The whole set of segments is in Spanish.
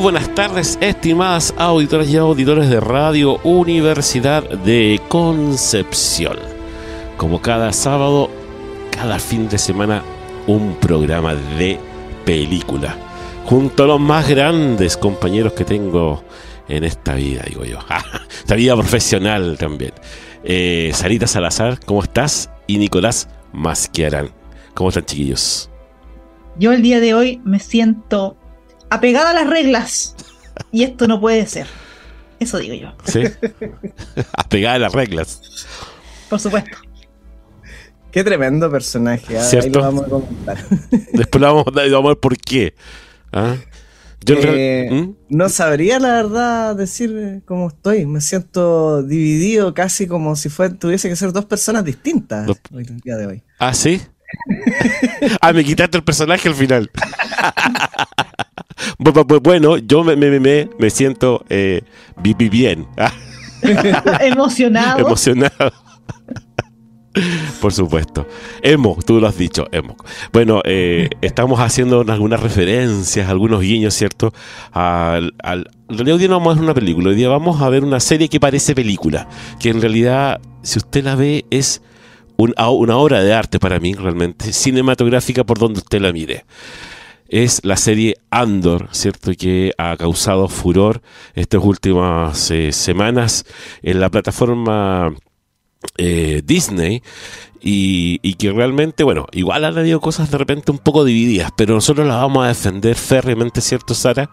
Buenas tardes, estimadas auditoras y auditores de Radio Universidad de Concepción. Como cada sábado, cada fin de semana, un programa de película. Junto a los más grandes compañeros que tengo en esta vida, digo yo. esta vida profesional también. Eh, Sarita Salazar, ¿cómo estás? Y Nicolás Masquiarán. ¿Cómo están, chiquillos? Yo el día de hoy me siento apegada a las reglas. Y esto no puede ser. Eso digo yo. Sí. apegada a las reglas. Por supuesto. Qué tremendo personaje. ¿ah? ¿Cierto? Ahí lo vamos a comentar. Después lo vamos, vamos a ver por qué. ¿Ah? Yo Eh, ¿Mm? No sabría la verdad decir eh, cómo estoy. Me siento dividido casi como si fue, tuviese que ser dos personas distintas hoy, el día de hoy. ¿Ah, sí? ah, me quitaste el personaje al final. Bu- bu- bu- bueno, yo me, me, me, me siento eh, bi- bi- bien, Emocionado. emocionado. Por supuesto. Emo, tú lo has dicho, Emo. Bueno, eh, estamos haciendo algunas referencias, algunos guiños, ¿cierto? Al, al, en realidad hoy día no vamos a ver una película, hoy día vamos a ver una serie que parece película, que en realidad, si usted la ve, es un- una obra de arte para mí, realmente, cinematográfica por donde usted la mire. Es la serie Andor, ¿cierto? Que ha causado furor estas últimas eh, semanas en la plataforma eh, Disney y, que realmente, bueno, igual han habido cosas de repente un poco divididas, pero nosotros las vamos a defender férreamente, ¿cierto, Sara?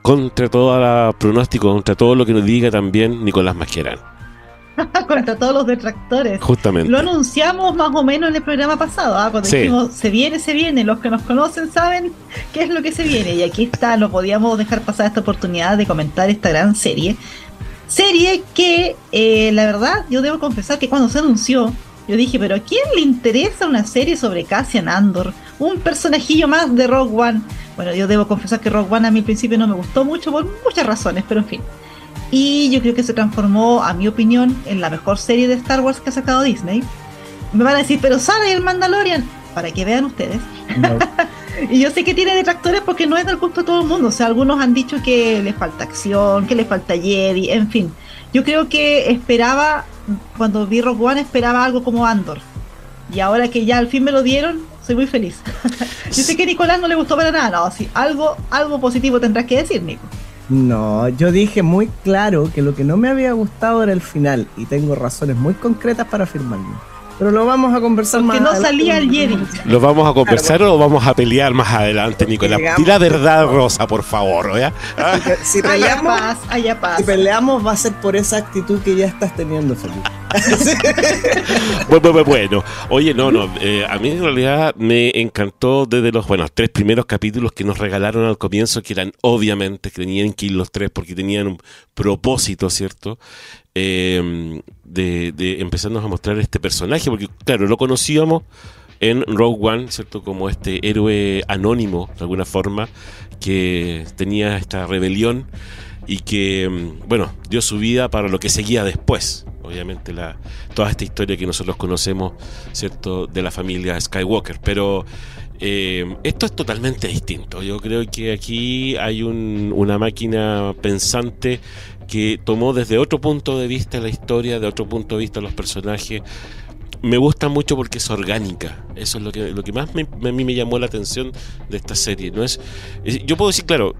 Contra todo el pronóstico, contra todo lo que nos diga también Nicolás Masquerán, Contra todos los detractores. justamente. Lo anunciamos más o menos en el programa pasado, ¿ah? cuando Sí. dijimos se viene, se viene. Los que nos conocen saben qué es lo que se viene. Y aquí está, no podíamos dejar pasar esta oportunidad de comentar esta gran serie. Serie que, eh, la verdad, yo debo confesar que cuando se anunció, yo dije, pero ¿a quién le interesa una serie sobre Cassian Andor? Un personajillo más de Rogue One. Bueno, yo debo confesar que Rogue One a mí al principio no me gustó mucho por muchas razones, pero en fin. Y yo creo que se transformó, a mi opinión, en la mejor serie de Star Wars que ha sacado Disney. Me van a decir, pero Sara y el Mandalorian, para que vean ustedes. No. Y yo sé que tiene detractores porque no es del gusto de todo el mundo. O sea, algunos han dicho que le falta acción, que le falta Jedi, en fin. Yo creo que esperaba, cuando vi Rogue One, esperaba algo como Andor. Y ahora que ya al fin me lo dieron, soy muy feliz. yo sé que a Nicolás no le gustó para nada. No, sí, algo, algo positivo tendrás que decir, Nico. No, yo dije muy claro que lo que no me había gustado era el final y tengo razones muy concretas para afirmarlo. Pero lo vamos a conversar Porque más no adelante. salía el Jedi. ¿Lo vamos a conversar o vamos a pelear más adelante, Nicolás? La verdad, Rosa, por favor, ¿ya? Si Allá peleamos, paz, allá paz. si peleamos va a ser por esa actitud que ya estás teniendo, Felipe. Bueno, bueno, oye, no, no, eh, a mí en realidad me encantó desde los, bueno, tres primeros capítulos que nos regalaron al comienzo, que eran obviamente, que tenían que ir los tres porque tenían un propósito, ¿cierto? Eh, de, de empezarnos a mostrar este personaje, porque claro, lo conocíamos en Rogue One, ¿cierto? Como este héroe anónimo, de alguna forma, que tenía esta rebelión y que, mm, bueno, dio su vida para lo que seguía después. Obviamente, la, toda esta historia que nosotros conocemos, ¿cierto?, de la familia Skywalker. Pero Eh, esto es totalmente distinto. Yo creo que aquí hay una máquina pensante que tomó desde otro punto de vista la historia, de otro punto de vista los personajes. Me gusta mucho porque es orgánica. Eso es lo que, lo que más a mí me llamó la atención de esta serie. No es, yo puedo decir, claro,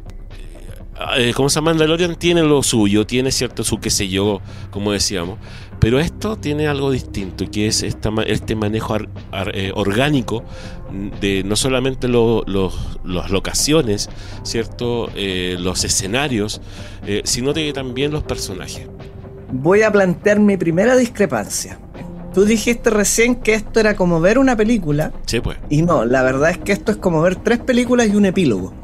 eh, como se llama Mandalorian tiene lo suyo, tiene cierto su qué sé yo, como decíamos, pero esto tiene algo distinto, que es esta, este manejo eh, orgánico de no solamente las locaciones, ¿cierto? Eh, los escenarios, sino de también los personajes. Voy a plantear mi primera discrepancia. Tú dijiste recién que esto era como ver una película. Sí, pues. Y no, la verdad es que esto es como ver tres películas y un epílogo.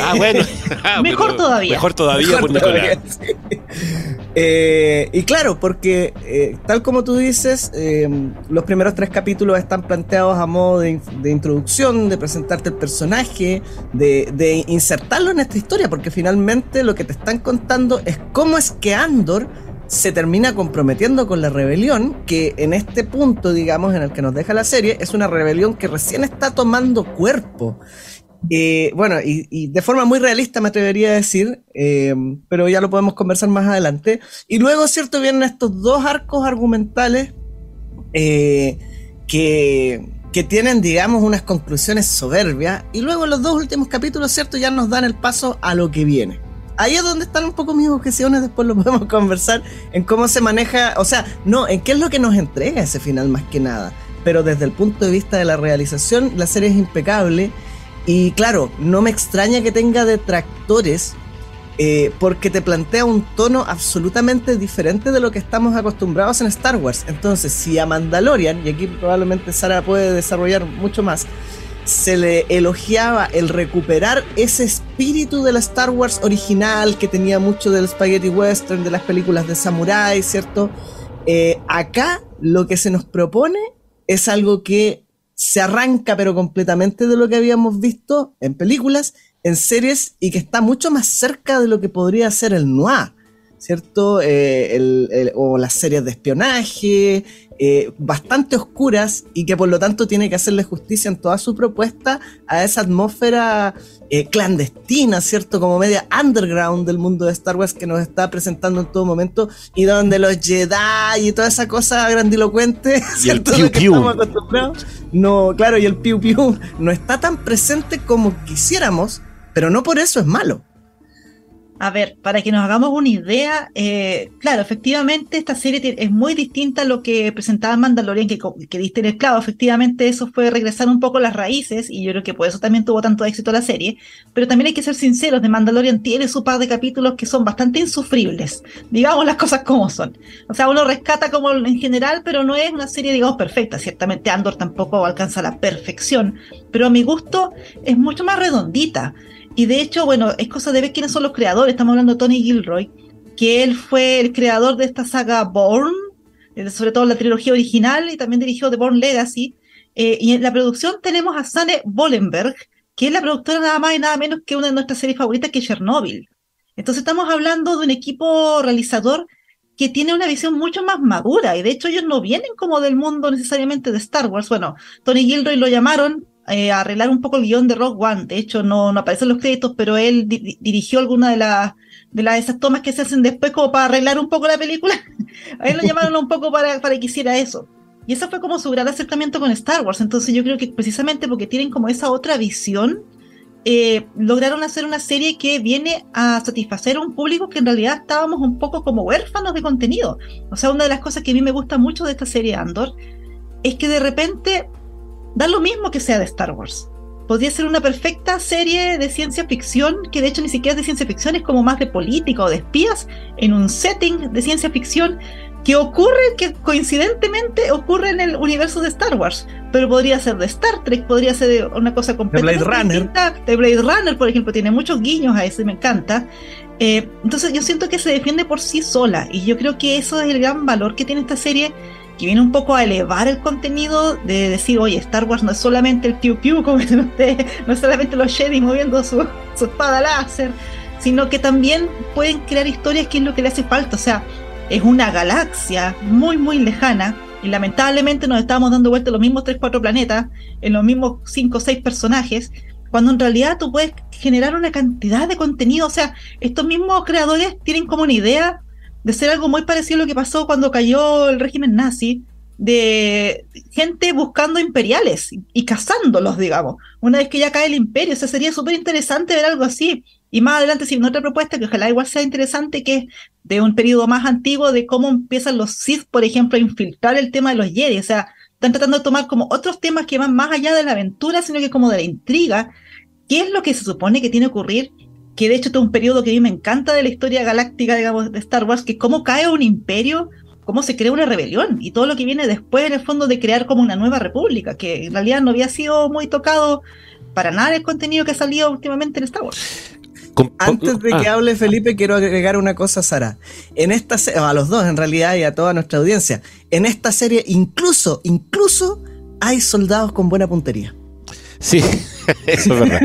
Ah, bueno. Ah, mejor todavía. Mejor todavía por Nicolás. Eh, y claro, porque eh, tal como tú dices, eh, los primeros tres capítulos están planteados a modo de, introducción, de presentarte el personaje, de, de, insertarlo en esta historia, porque finalmente lo que te están contando es cómo es que Andor se termina comprometiendo con la rebelión, que en este punto, digamos, en el que nos deja la serie, es una rebelión que recién está tomando cuerpo. Eh, bueno, y, de forma muy realista me atrevería a decir, eh, pero ya lo podemos conversar más adelante. Y luego, ¿cierto? Vienen estos dos arcos argumentales eh, que, que, tienen, digamos, unas conclusiones soberbias. Y luego los dos últimos capítulos, ¿cierto? Ya nos dan el paso a lo que viene. Ahí es donde están un poco mis objeciones, después lo podemos conversar en cómo se maneja, o sea, no, en qué es lo que nos entrega ese final más que nada. Pero desde el punto de vista de la realización, la serie es impecable y claro, no me extraña que tenga detractores eh, porque te plantea un tono absolutamente diferente de lo que estamos acostumbrados en Star Wars. Entonces, si a Mandalorian, y aquí probablemente Sara puede desarrollar mucho más, se le elogiaba el recuperar ese espíritu de la Star Wars original que tenía mucho del spaghetti western, de las películas de samurai, ¿cierto? Eh, acá lo que se nos propone es algo que se arranca pero completamente de lo que habíamos visto en películas, en series y que está mucho más cerca de lo que podría ser el noir. ¿Cierto? Eh, o las series de espionaje, eh, bastante oscuras y que por lo tanto tiene que hacerle justicia en toda su propuesta a esa atmósfera eh, clandestina, ¿cierto? Como media underground del mundo de Star Wars que nos está presentando en todo momento y donde los Jedi y toda esa cosa grandilocuente, ¿cierto? El piu, No, claro, y el piu piu no está tan presente como quisiéramos, pero no por eso es malo. A ver, para que nos hagamos una idea, eh, claro, efectivamente esta serie es muy distinta a lo que presentaba Mandalorian, que, que diste el esclavo. Efectivamente, eso fue regresar un poco las raíces, y yo creo que por eso también tuvo tanto éxito la serie. Pero también hay que ser sinceros, de Mandalorian tiene su par de capítulos que son bastante insufribles. Digamos las cosas como son. O sea, uno rescata como en general, pero no es una serie, digamos, perfecta. Ciertamente Andor tampoco alcanza la perfección, pero a mi gusto es mucho más redondita. Y de hecho, bueno, es cosa de ver quiénes son los creadores. Estamos hablando de Tony Gilroy, que él fue el creador de esta saga Born, eh, sobre todo la trilogía original, y también dirigió The Born Legacy. Eh, y en la producción tenemos a Sane Bollenberg, que es la productora nada más y nada menos que una de nuestras series favoritas, que es Chernobyl. Entonces estamos hablando de un equipo realizador que tiene una visión mucho más madura, y de hecho ellos no vienen como del mundo necesariamente de Star Wars. Bueno, Tony Gilroy lo llamaron eh, arreglar un poco el guion de Rock One. De hecho, no, no aparecen los créditos, pero él dirigió alguna de las de las esas tomas que se hacen después como para arreglar un poco la película. a él lo llamaron un poco para, para que hiciera eso. Y eso fue como su gran acercamiento con Star Wars. Entonces yo creo que precisamente porque tienen como esa otra visión, eh, lograron hacer una serie que viene a satisfacer a un público que en realidad estábamos un poco como huérfanos de contenido. O sea, una de las cosas que a mí me gusta mucho de esta serie Andor es que de repente Da lo mismo que sea de Star Wars. Podría ser una perfecta serie de ciencia ficción, que de hecho ni siquiera es de ciencia ficción, es como más de política o de espías, en un setting de ciencia ficción que ocurre, que coincidentemente ocurre en el universo de Star Wars, pero podría ser de Star Trek, podría ser de una cosa completamente de Blade Runner. De Blade Runner, por ejemplo, tiene muchos guiños a eso y me encanta. Eh, entonces yo siento que se defiende por sí sola y yo creo que eso es el gran valor que tiene esta serie que viene un poco a elevar el contenido de decir, oye, Star Wars no es solamente el piu piu, como dicen ustedes, no es solamente los Jedi moviendo su, su espada láser, sino que también pueden crear historias que es lo que le hace falta. O sea, es una galaxia muy, muy lejana y lamentablemente nos estábamos dando vuelta los mismos 3-4 planetas, en los mismos 5 o 6 personajes, cuando en realidad tú puedes generar una cantidad de contenido, o sea, estos mismos creadores tienen como una idea de ser algo muy parecido a lo que pasó cuando cayó el régimen nazi, de gente buscando imperiales y cazándolos, digamos, una vez que ya cae el imperio, o sea, sería súper interesante ver algo así. Y más adelante, si otra propuesta que ojalá igual sea interesante, que es de un periodo más antiguo, de cómo empiezan los Sith, por ejemplo, a infiltrar el tema de los Jedi. O sea, están tratando de tomar como otros temas que van más allá de la aventura, sino que como de la intriga. ¿Qué es lo que se supone que tiene que ocurrir? Que de hecho este es un periodo que a mí me encanta de la historia galáctica, digamos, de Star Wars, que cómo cae un imperio, cómo se crea una rebelión y todo lo que viene después en el fondo de crear como una nueva república, que en realidad no había sido muy tocado para nada el contenido que ha salido últimamente en Star Wars. Antes de que ah. hable Felipe, quiero agregar una cosa, Sara. En esta a los dos en realidad y a toda nuestra audiencia. En esta serie incluso, incluso hay soldados con buena puntería. Sí, eso es verdad.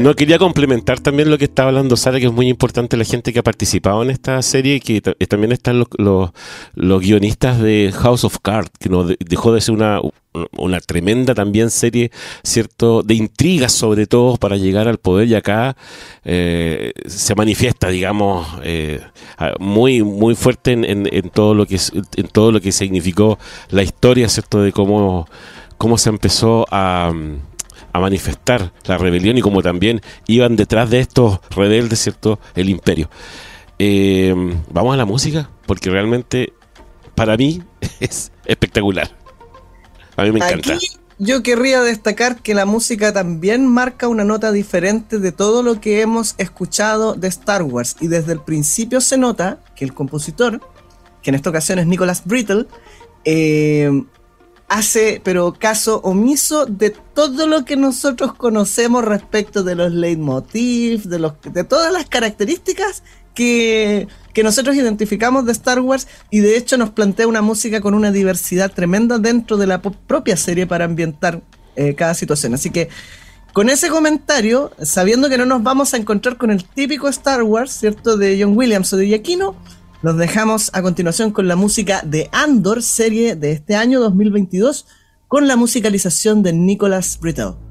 No quería complementar también lo que estaba hablando Sara, que es muy importante la gente que ha participado en esta serie y que también están los, los, guionistas de House of Cards, que no dejó de ser una, una tremenda también serie, ¿cierto? De intrigas sobre todo para llegar al poder y acá eh, se manifiesta, digamos, eh, muy, muy fuerte en, en, todo lo que en todo lo que significó la historia, ¿cierto? De cómo, cómo se empezó a a manifestar la rebelión y como también iban detrás de estos rebeldes, ¿cierto? El imperio. Eh, vamos a la música, porque realmente para mí es espectacular. A mí me encanta. yo querría destacar que la música también marca una nota diferente de todo lo que hemos escuchado de Star Wars. Y desde el principio se nota que el compositor, que en esta ocasión es Nicholas Brittle, eh, hace, pero caso omiso de todo lo que nosotros conocemos respecto de los leitmotiv, de, los, de todas las características que, que, nosotros identificamos de Star Wars y de hecho nos plantea una música con una diversidad tremenda dentro de la propia serie para ambientar eh, cada situación. Así que con ese comentario, sabiendo que no nos vamos a encontrar con el típico Star Wars, ¿cierto? De John Williams o de Giacchino, nos dejamos a continuación con la música de Andor, serie de este año 2022, con la musicalización de Nicholas Brittle.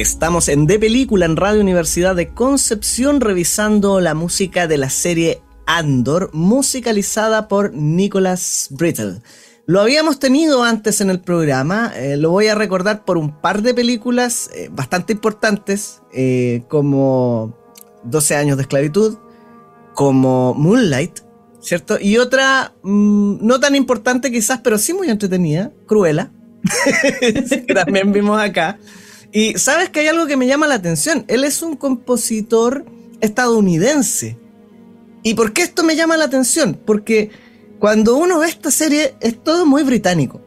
Estamos en De Película en Radio Universidad de Concepción revisando la música de la serie Andor, musicalizada por Nicholas Brittle. Lo habíamos tenido antes en el programa, eh, lo voy a recordar por un par de películas eh, bastante importantes, eh, como 12 años de esclavitud, como Moonlight, ¿cierto? Y otra mm, no tan importante quizás, pero sí muy entretenida, Cruella, que también vimos acá. Y sabes que hay algo que me llama la atención, él es un compositor estadounidense. ¿Y por qué esto me llama la atención? Porque cuando uno ve esta serie es todo muy británico.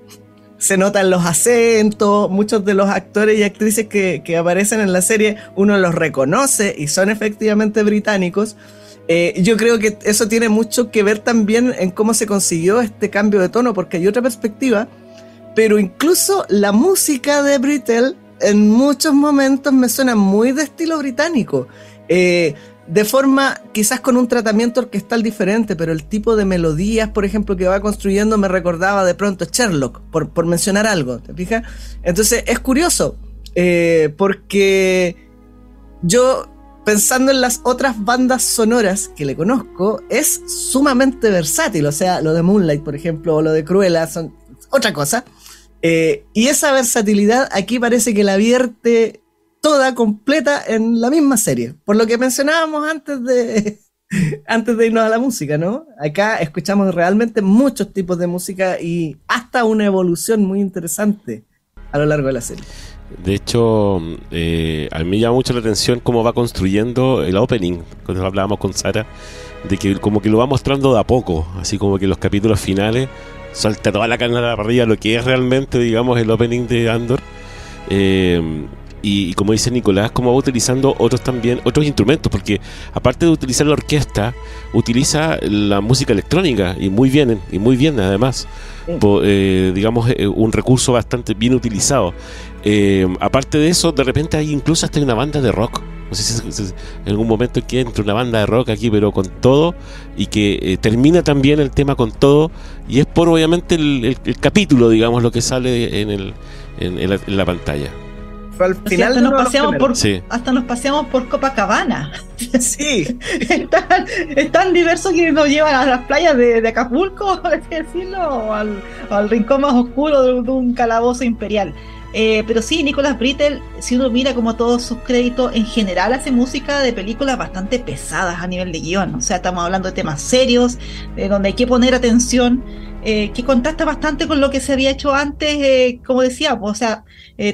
Se notan los acentos, muchos de los actores y actrices que, aparecen en la serie, uno los reconoce y son efectivamente británicos. Eh, yo creo que eso tiene mucho que ver también en cómo se consiguió este cambio de tono, porque hay otra perspectiva, pero incluso la música de Brittle en muchos momentos me suena muy de estilo británico. Eh, de forma quizás con un tratamiento orquestal diferente, pero el tipo de melodías, por ejemplo, que va construyendo me recordaba de pronto Sherlock, por, por mencionar algo, ¿te fijas? Entonces es curioso, eh, porque yo pensando en las otras bandas sonoras que le conozco, es sumamente versátil, o sea, lo de Moonlight, por ejemplo, o lo de Cruella, son otra cosa. Eh, y esa versatilidad aquí parece que la vierte toda completa en la misma serie. Por lo que mencionábamos antes de, antes de irnos a la música, ¿no? Acá escuchamos realmente muchos tipos de música y hasta una evolución muy interesante a lo largo de la serie. De hecho, eh, a mí me llama mucho la atención cómo va construyendo el opening, cuando hablábamos con Sara, de que como que lo va mostrando de a poco, así como que los capítulos finales suelta toda la carne a la parrilla lo que es realmente, digamos, el opening de Andor. Eh, y, como dice Nicolás, como va utilizando otros también, otros instrumentos, porque aparte de utilizar la orquesta, utiliza la música electrónica y muy bien, y muy bien además. Eh, digamos, eh, un recurso bastante bien utilizado. Aparte de eso, de repente hay incluso hasta una banda de rock. No sé si, en algún momento que entre una banda de rock aquí, pero con todo, y que termina también el tema con todo, y es por obviamente el, capítulo, digamos, lo que sale en, el, en la pantalla al final hasta, nos paseamos por, hasta nos paseamos por Copacabana. Sí. es, tan, diverso que nos llevan a las playas de, Acapulco, decirlo, o al, rincón más oscuro de, un calabozo imperial. Eh, pero sí, Nicolas Brittle, si uno mira como todos sus créditos, en general hace música de películas bastante pesadas a nivel de guion. O sea, estamos hablando de temas serios, de donde hay que poner atención. Eh, que contrasta bastante con lo que se había hecho antes, eh, como decía, o sea,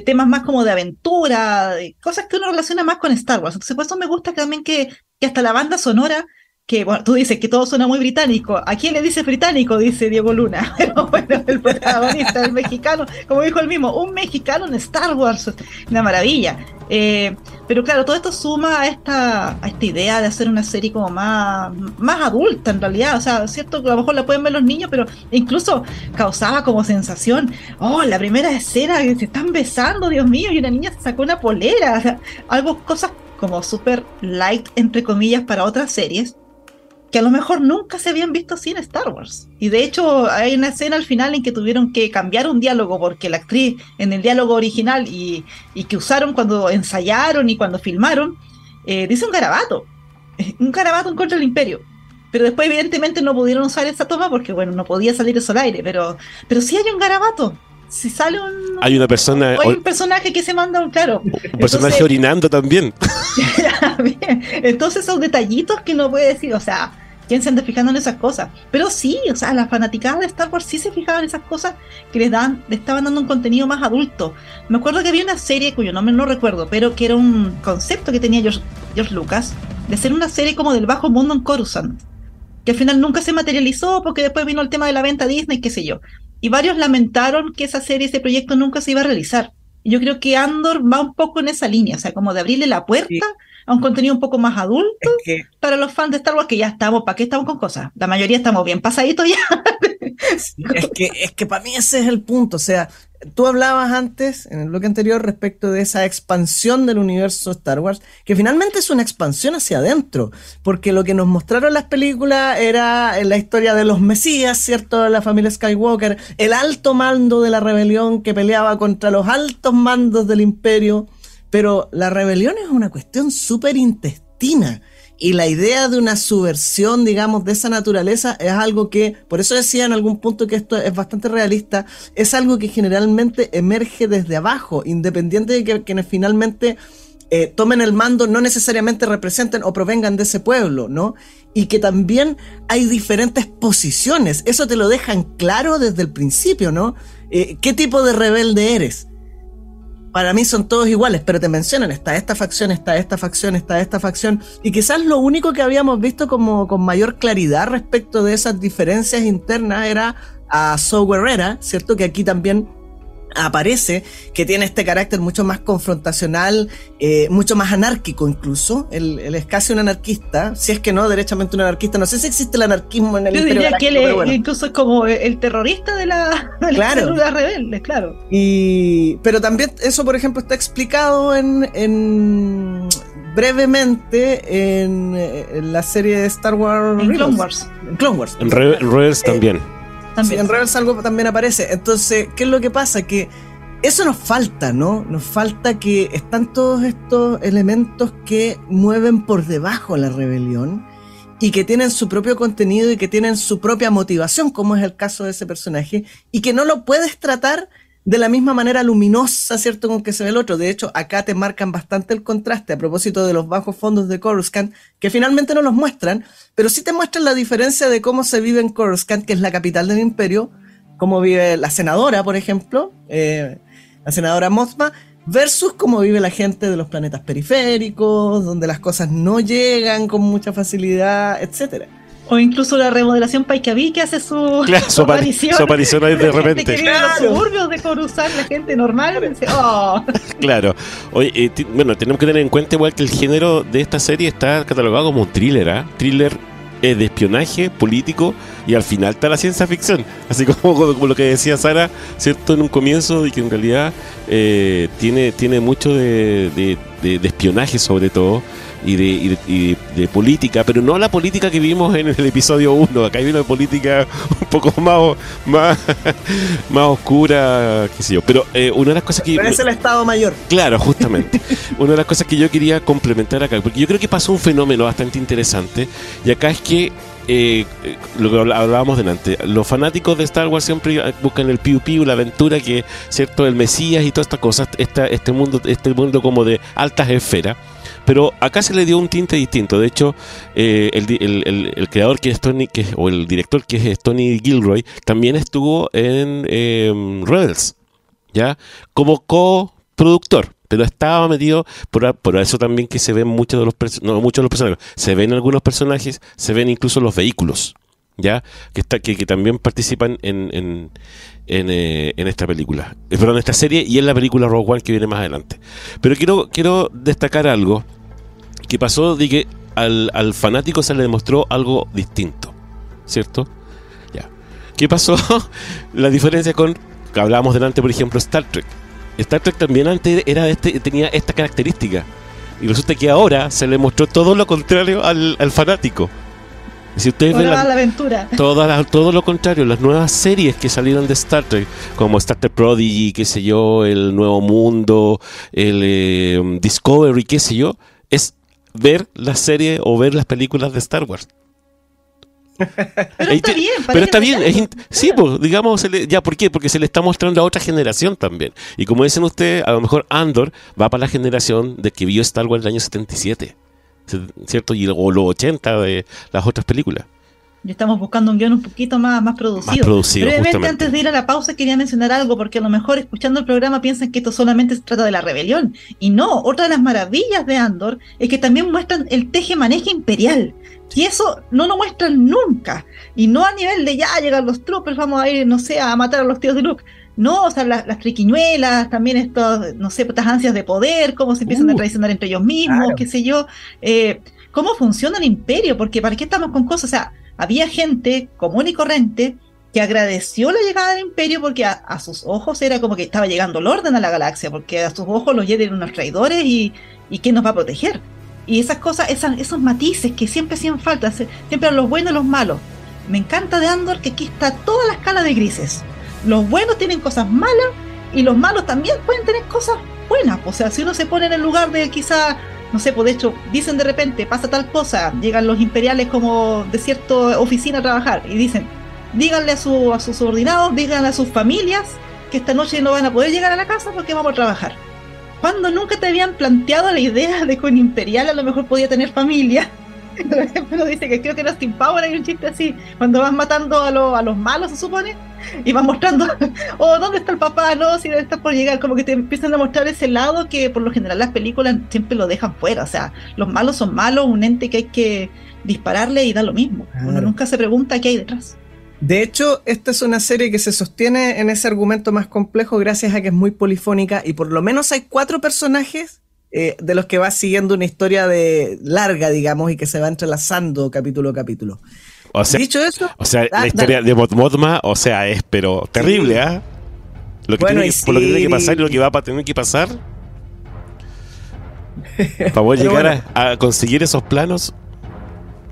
temas más como de aventura, cosas que uno relaciona más con Star Wars. Entonces, por eso me gusta también que, que hasta la banda sonora que bueno, tú dices que todo suena muy británico. ¿A quién le dice británico? Dice Diego Luna. Pero bueno, el protagonista, el mexicano, como dijo el mismo, un mexicano en Star Wars. Una maravilla. Eh, pero claro, todo esto suma a esta, esta idea de hacer una serie como más, más adulta en realidad. O sea, cierto que a lo mejor la pueden ver los niños, pero incluso causaba como sensación, oh, la primera escena que se están besando, Dios mío, y una niña se sacó una polera. algo, cosas como súper light, entre comillas, para otras series que a lo mejor nunca se habían visto en Star Wars. Y de hecho hay una escena al final en que tuvieron que cambiar un diálogo porque la actriz en el diálogo original y, que usaron cuando ensayaron y cuando filmaron, eh, dice un garabato, un garabato en contra del imperio. Pero después evidentemente no pudieron usar esa toma porque bueno, no podía salir eso al aire, pero, pero sí hay un garabato. Si sale un... Hay una persona... Hay un personaje que se manda, un claro. Un personaje orinando también. Entonces son detallitos que no puede decir, o sea, ¿quién se anda fijando en esas cosas? Pero sí, o sea, las fanaticadas de Star Wars sí se fijaban en esas cosas que les dan, le estaban dando un contenido más adulto. Me acuerdo que había una serie cuyo nombre no recuerdo, pero que era un concepto que tenía George, George Lucas de ser una serie como del bajo mundo en Coruscant, que al final nunca se materializó porque después vino el tema de la venta Disney, qué sé yo. Y varios lamentaron que esa serie, ese proyecto nunca se iba a realizar. Yo creo que Andor va un poco en esa línea, o sea, como de abrirle la puerta a un contenido un poco más adulto para los fans de Star Wars, que ya estamos, ¿para qué estamos con cosas? La mayoría estamos bien pasaditos ya. es que, es que para mí ese es el punto, o sea, tú hablabas antes, en el bloque anterior, respecto de esa expansión del universo Star Wars, que finalmente es una expansión hacia adentro, porque lo que nos mostraron las películas era la historia de los Mesías, ¿cierto? La familia Skywalker, el alto mando de la rebelión que peleaba contra los altos mandos del imperio pero la rebelión es una cuestión súper intestina. Y la idea de una subversión, digamos, de esa naturaleza es algo que, por eso decía en algún punto que esto es bastante realista, es algo que generalmente emerge desde abajo, independiente de que quienes finalmente eh, tomen el mando no necesariamente representen o provengan de ese pueblo, ¿no? Y que también hay diferentes posiciones, eso te lo dejan claro desde el principio, ¿no? Eh, ¿Qué tipo de rebelde eres? Para mí son todos iguales, pero te mencionan, está esta facción, está esta facción, está esta facción, y quizás lo único que habíamos visto como con mayor claridad respecto de esas diferencias internas era a So Guerrera, ¿cierto? Que aquí también aparece, que tiene este carácter mucho más confrontacional, eh, mucho más anárquico incluso. Él, es casi un anarquista, si es que no, derechamente un anarquista. No sé si existe el anarquismo en el Yo diría que él incluso es como el terrorista de la, de claro. rebelde, claro. Y, pero también eso, por ejemplo, está explicado en, en brevemente en, la serie de Star Wars. En Clone Wars. En Clone Wars. En Rebels también. Eh, en Rebels algo también aparece. Entonces, ¿qué es lo que pasa? Que eso nos falta, ¿no? Nos falta que están todos estos elementos que mueven por debajo la rebelión y que tienen su propio contenido y que tienen su propia motivación, como es el caso de ese personaje, y que no lo puedes tratar de la misma manera luminosa, ¿cierto?, con que se ve el otro. De hecho, acá te marcan bastante el contraste a propósito de los bajos fondos de Coruscant, que finalmente no los muestran, pero sí te muestran la diferencia de cómo se vive en Coruscant, que es la capital del imperio, cómo vive la senadora, por ejemplo, eh, la senadora Mothma, versus cómo vive la gente de los planetas periféricos, donde las cosas no llegan con mucha facilidad, etcétera. O incluso la remodelación Paikaví que hace su, aparición. Su aparición ahí de repente. Que claro. los suburbios de Coruscant, la gente normal, dice, oh. Claro. Oye, eh, bueno, tenemos que tener en cuenta igual que el género de esta serie está catalogado como un thriller, ¿ah? Thriller es de espionaje político y al final está la ciencia ficción. Así como, como, lo que decía Sara, ¿cierto? En un comienzo y que en realidad eh, tiene, tiene mucho de, de, espionaje sobre todo y de, de, política, pero no la política que vimos en el episodio 1. Acá hay una política un poco más, más, más oscura, qué sé yo. Pero eh, una de las cosas que. Pero es el Estado Mayor. Claro, justamente. una de las cosas que yo quería complementar acá, porque yo creo que pasó un fenómeno bastante interesante, y acá es que eh, lo que hablábamos delante, los fanáticos de Star Wars siempre buscan el piu piu, la aventura, que cierto, el Mesías y todas estas cosas, este mundo, este mundo como de altas esferas. Pero acá se le dio un tinte distinto. De hecho, eh, el, creador que es Tony, que, o el director que es Tony Gilroy, también estuvo en eh, Rebels, ¿ya? Como coproductor pero estaba metido por, por, eso también que se ven muchos de los no, muchos de los personajes. Se ven algunos personajes se ven incluso los vehículos ya que está que, también participan en en, en, eh, esta película. Eh, perdón en esta serie y en la película Rogue One que viene más adelante. Pero quiero quiero destacar algo que pasó de que al, al fanático se le demostró algo distinto cierto ya. Qué pasó la diferencia con que hablábamos delante por ejemplo Star Trek Star Trek también antes era este, tenía esta característica. Y resulta que ahora se le mostró todo lo contrario al, fanático. Si ustedes ven la, aventura. todo lo contrario, las nuevas series que salieron de Star Trek, como Star Trek Prodigy, qué sé yo, El Nuevo Mundo, el eh, Discovery, qué sé yo, es ver la serie o ver las películas de Star Wars. Pero está bien, pero está bien. sí, pues, digamos, ya, ¿por qué? Porque se le está mostrando a otra generación también. Y como dicen ustedes, a lo mejor Andor va para la generación de que vio Star Wars en el año 77, ¿cierto? Y, o los 80 de las otras películas. Y estamos buscando un guion un poquito más, más producido. Más producido Brevemente, antes de ir a la pausa, quería mencionar algo, porque a lo mejor escuchando el programa piensan que esto solamente se trata de la rebelión. Y no, otra de las maravillas de Andor es que también muestran el teje-maneje imperial. Y eso no lo muestran nunca. Y no a nivel de ya llegan los troopers, vamos a ir, no sé, a matar a los tíos de Luke. No, o sea, las, triquiñuelas, también estos, no sé, estas ansias de poder, cómo se empiezan a uh, traicionar entre ellos mismos, qué sé yo. Eh, cómo funciona el imperio, porque ¿para qué estamos con cosas? O sea, había gente común y corriente que agradeció la llegada del imperio porque a, sus ojos era como que estaba llegando el orden a la galaxia, porque a sus ojos los Jedi eran unos traidores y, y ¿quién nos va a proteger? Y esas cosas, esas, esos matices que siempre hacían falta, siempre los buenos y los malos. Me encanta de Andor que aquí está toda la escala de grises. Los buenos tienen cosas malas y los malos también pueden tener cosas buenas. O sea, si uno se pone en el lugar de quizá, no sé, pues de hecho, dicen de repente, pasa tal cosa, llegan los imperiales como de cierta oficina a trabajar y dicen, díganle a, su, a sus subordinados, díganle a sus familias que esta noche no van a poder llegar a la casa porque vamos a trabajar. Cuando nunca te habían planteado la idea de que un imperial a lo mejor podía tener familia. Por ejemplo, dice que creo que en Austin Power hay un chiste así, cuando vas matando a, a los malos, se supone, y vas mostrando, oh, ¿dónde está el papá? No, si debe estar por llegar, como que te empiezan a mostrar ese lado que por lo general las películas siempre lo dejan fuera, o sea, los malos son malos, un ente que hay que dispararle y da lo mismo. Uno nunca se pregunta qué hay detrás. De hecho, esta es una serie que se sostiene en ese argumento más complejo gracias a que es muy polifónica y por lo menos hay cuatro personajes eh, de los que va siguiendo una historia de larga, digamos, y que se va entrelazando capítulo a capítulo. O sea, Dicho eso, o sea, la historia de Motma, o sea, es pero terrible, ¿ah? Lo que tiene, por lo que tiene que pasar y lo que va a tener que pasar. para poder llegar a conseguir esos planos.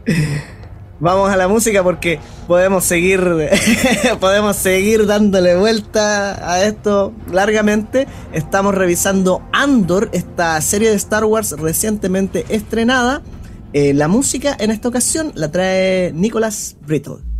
vamos a la música porque podemos seguir podemos seguir dándole vuelta a esto largamente. Estamos revisando Andor, esta serie de Star Wars recientemente estrenada. Eh, la música en esta ocasión la trae Nicholas Brittle.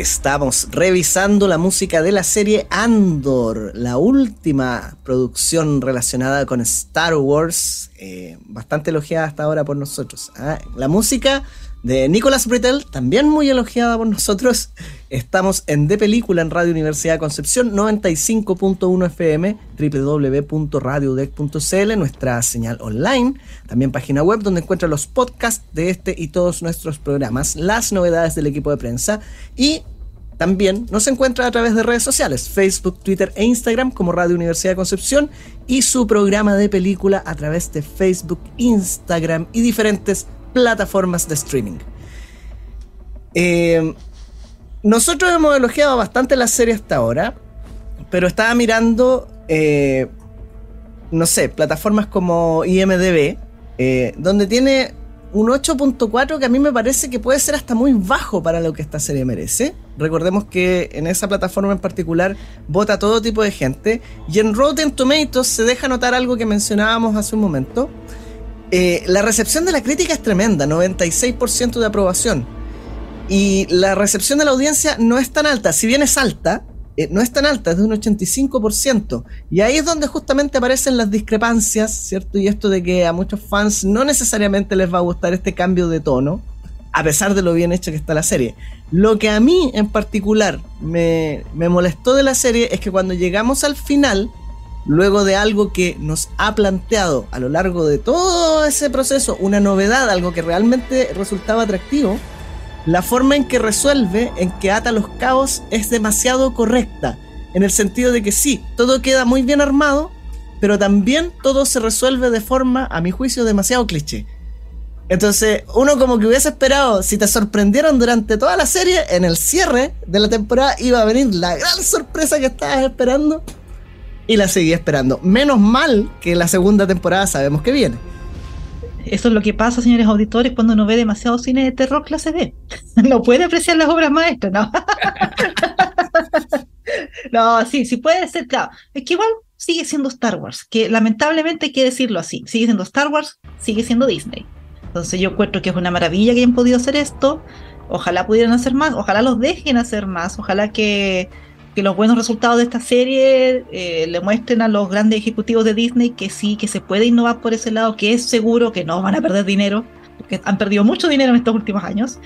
Estamos revisando la música de la serie Andor, la última producción relacionada con Star Wars, eh, bastante elogiada hasta ahora por nosotros. ¿ah? La música de Nicolas Britell, también muy elogiada por nosotros. Estamos en De Película en Radio Universidad Concepción 95.1 FM, www.radiodec.cl, nuestra señal online, también página web donde encuentra los podcasts de este y todos nuestros programas, las novedades del equipo de prensa y también nos encuentra a través de redes sociales, Facebook, Twitter e Instagram como Radio Universidad Concepción y su programa de película a través de Facebook, Instagram y diferentes plataformas de streaming. Eh, nosotros hemos elogiado bastante la serie hasta ahora, pero estaba mirando, eh, no sé, plataformas como IMDB, eh, donde tiene un 8.4 que a mí me parece que puede ser hasta muy bajo para lo que esta serie merece. Recordemos que en esa plataforma en particular vota todo tipo de gente. Y en Rotten Tomatoes se deja notar algo que mencionábamos hace un momento. Eh, la recepción de la crítica es tremenda, 96% de aprobación. Y la recepción de la audiencia no es tan alta, si bien es alta, eh, no es tan alta, es de un 85%. Y ahí es donde justamente aparecen las discrepancias, ¿cierto? Y esto de que a muchos fans no necesariamente les va a gustar este cambio de tono, a pesar de lo bien hecho que está la serie. Lo que a mí en particular me, me molestó de la serie es que cuando llegamos al final, luego de algo que nos ha planteado a lo largo de todo ese proceso una novedad, algo que realmente resultaba atractivo, la forma en que resuelve, en que ata los cabos, es demasiado correcta. En el sentido de que sí, todo queda muy bien armado, pero también todo se resuelve de forma, a mi juicio, demasiado cliché. Entonces, uno como que hubiese esperado, si te sorprendieron durante toda la serie, en el cierre de la temporada iba a venir la gran sorpresa que estabas esperando y la seguí esperando. Menos mal que la segunda temporada sabemos que viene. Eso es lo que pasa, señores auditores, cuando uno ve demasiado cine de terror clase B. No puede apreciar las obras maestras, ¿no? no, sí, sí puede ser, claro. Es que igual sigue siendo Star Wars, que lamentablemente hay que decirlo así. Sigue siendo Star Wars, sigue siendo Disney. Entonces yo encuentro que es una maravilla que hayan podido hacer esto. Ojalá pudieran hacer más, ojalá los dejen hacer más, ojalá que que los buenos resultados de esta serie eh, le muestren a los grandes ejecutivos de Disney que sí, que se puede innovar por ese lado, que es seguro que no van a perder dinero, porque han perdido mucho dinero en estos últimos años,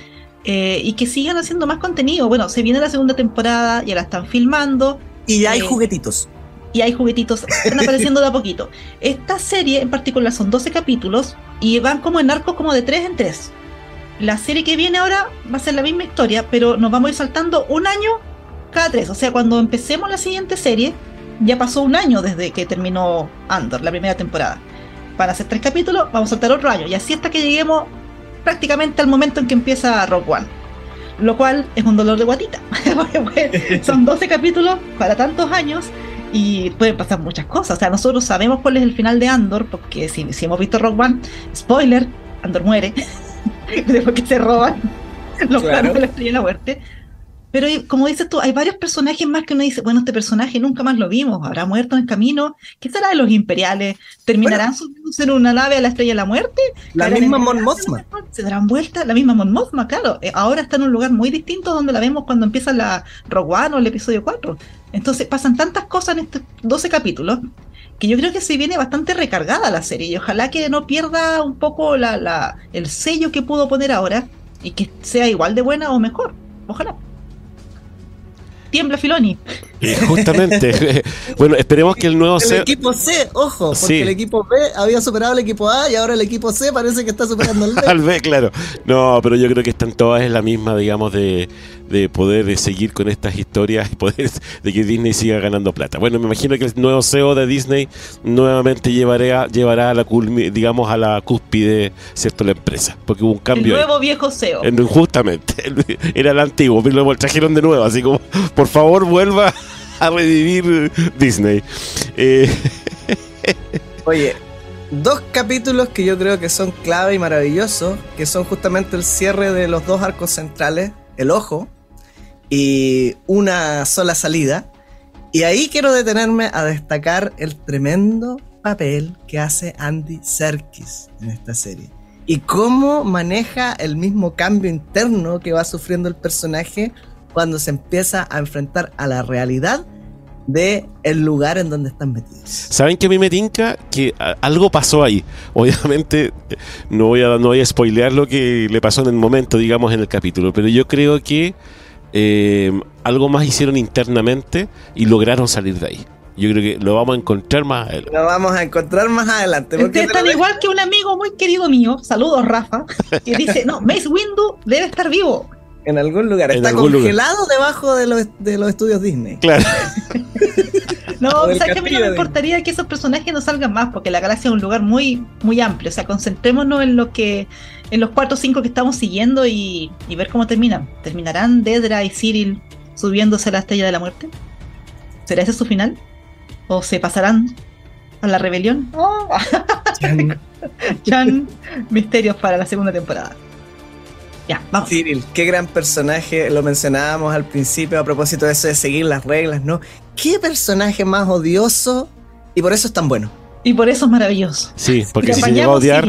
eh, y que sigan haciendo más contenido. Bueno, se viene la segunda temporada, ya la están filmando. Y ya hay eh, juguetitos. Y hay juguetitos, están apareciendo de a poquito. Esta serie en particular son 12 capítulos y van como en arcos como de 3 en 3. La serie que viene ahora va a ser la misma historia, pero nos vamos a ir saltando un año cada tres. O sea, cuando empecemos la siguiente serie, ya pasó un año desde que terminó Andor, la primera temporada. Para hacer tres capítulos, vamos a saltar otro año. Y así hasta que lleguemos prácticamente al momento en que empieza Rock One. Lo cual es un dolor de guatita. Son 12 capítulos para tantos años y pueden pasar muchas cosas. O sea, nosotros sabemos cuál es el final de Andor, porque si, hemos visto Rock One, spoiler, Andor muere. Después que se roban los planos de la estrella de la muerte. Pero como dices tú, hay varios personajes más que uno dice, bueno, este personaje nunca más lo vimos, habrá muerto en el camino. ¿Qué será de los imperiales? ¿Terminarán subiéndose en una nave a la estrella de la muerte? La misma Mon Mothma. ¿Se darán vuelta? La misma Mon Mothma, claro. Eh, ahora está en un lugar muy distinto donde la vemos cuando empieza la Rogue One o el episodio 4. Entonces pasan tantas cosas en estos 12 capítulos que yo creo que se viene bastante recargada la serie y ojalá que no pierda un poco la, la, el sello que pudo poner ahora y que sea igual de buena o mejor. Ojalá tiembla Filoni. justamente. bueno, esperemos que el nuevo El equipo C, ojo, porque el equipo B había superado al equipo A y ahora el equipo C parece que está superando al B. al B, claro. No, pero yo creo que están todas en la misma, digamos, de, de poder seguir con estas historias y poder de que Disney siga ganando plata. Bueno, me imagino que el nuevo CEO de Disney nuevamente llevará, llevará a la digamos a la cúspide, ¿cierto? la empresa, porque hubo un cambio. El nuevo viejo CEO. justamente, era el antiguo, pero lo trajeron de nuevo, así como, por favor, vuelva a revivir Disney. Eh, Oye, dos capítulos que yo creo que son clave y maravillosos, que son justamente el cierre de los dos arcos centrales, el ojo, y una sola salida. Y ahí quiero detenerme a destacar el tremendo papel que hace Andy Serkis en esta serie. Y cómo maneja el mismo cambio interno que va sufriendo el personaje cuando se empieza a enfrentar a la realidad de el lugar en donde están metidos. ¿Saben que a mí me tinca? Que algo pasó ahí. Obviamente no voy, a, no voy a spoilear lo que le pasó en el momento, digamos, en el capítulo, pero yo creo que eh, algo más hicieron internamente y lograron salir de ahí. Yo creo que lo vamos a encontrar más adelante. Lo vamos a encontrar más adelante. porque Ustedes lo están igual que un amigo muy querido mío, saludos Rafa, que dice, no, Mace Windu debe estar vivo. En algún lugar. En Está algún lugar. congelado debajo de los, de los estudios Disney. Claro. No, O sabes que a mí no me de- importaría que esos personajes no salgan más, porque la galaxia es un lugar muy, muy amplio. O sea, concentrémonos en lo que, en los cuatro o cinco que estamos siguiendo y, y ver cómo terminan. ¿Terminarán Dedra y Cyril subiéndose a la estrella de la muerte? ¿Será ese su final? ¿O se pasarán a la rebelión? Oh, Chan, misterios para la segunda temporada. Ya, vamos. Cyril, qué gran personaje, lo mencionábamos al principio a propósito de eso de seguir las reglas, ¿no? Qué personaje más odioso y por eso es tan bueno. Y por eso es maravilloso. Sí, porque si se llegó a odiar,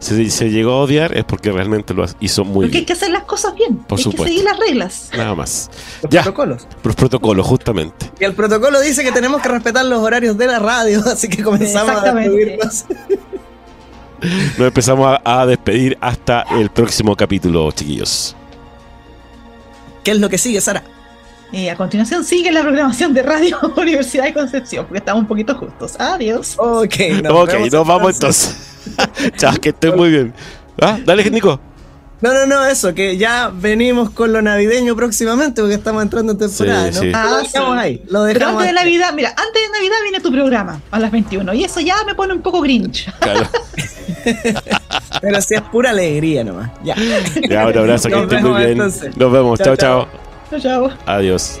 si se llegó a odiar es porque realmente lo hizo muy Porque hay bien. que hacer las cosas bien. Por hay supuesto. que seguir las reglas. Nada más. Los Ya. protocolos. Los protocolos, justamente. Y el protocolo dice que tenemos que respetar los horarios de la radio, así que comenzamos a Exactamente. Nos empezamos a, a despedir hasta el próximo capítulo, chiquillos. ¿Qué es lo que sigue, Sara? Eh, a continuación sigue la programación de Radio Universidad de Concepción, porque estamos un poquito justos. Adiós. Ok, ok, nos vamos entonces. Chao, que estén muy bien. Ah, dale, Nico. No, no, no, eso, que ya venimos con lo navideño próximamente porque estamos entrando en temporada, Sí, ¿no? sí. Lo Ah, dejamos sí. ahí, lo Pero dejamos antes de. Navidad, mira, antes de Navidad viene tu programa a las 21 y eso ya me pone un poco grinch. Claro. Pero si es pura alegría nomás. Ya. Ya, un abrazo, que estén muy bien. entonces. Nos vemos. Chao, Chao, chao. Chao. Adiós.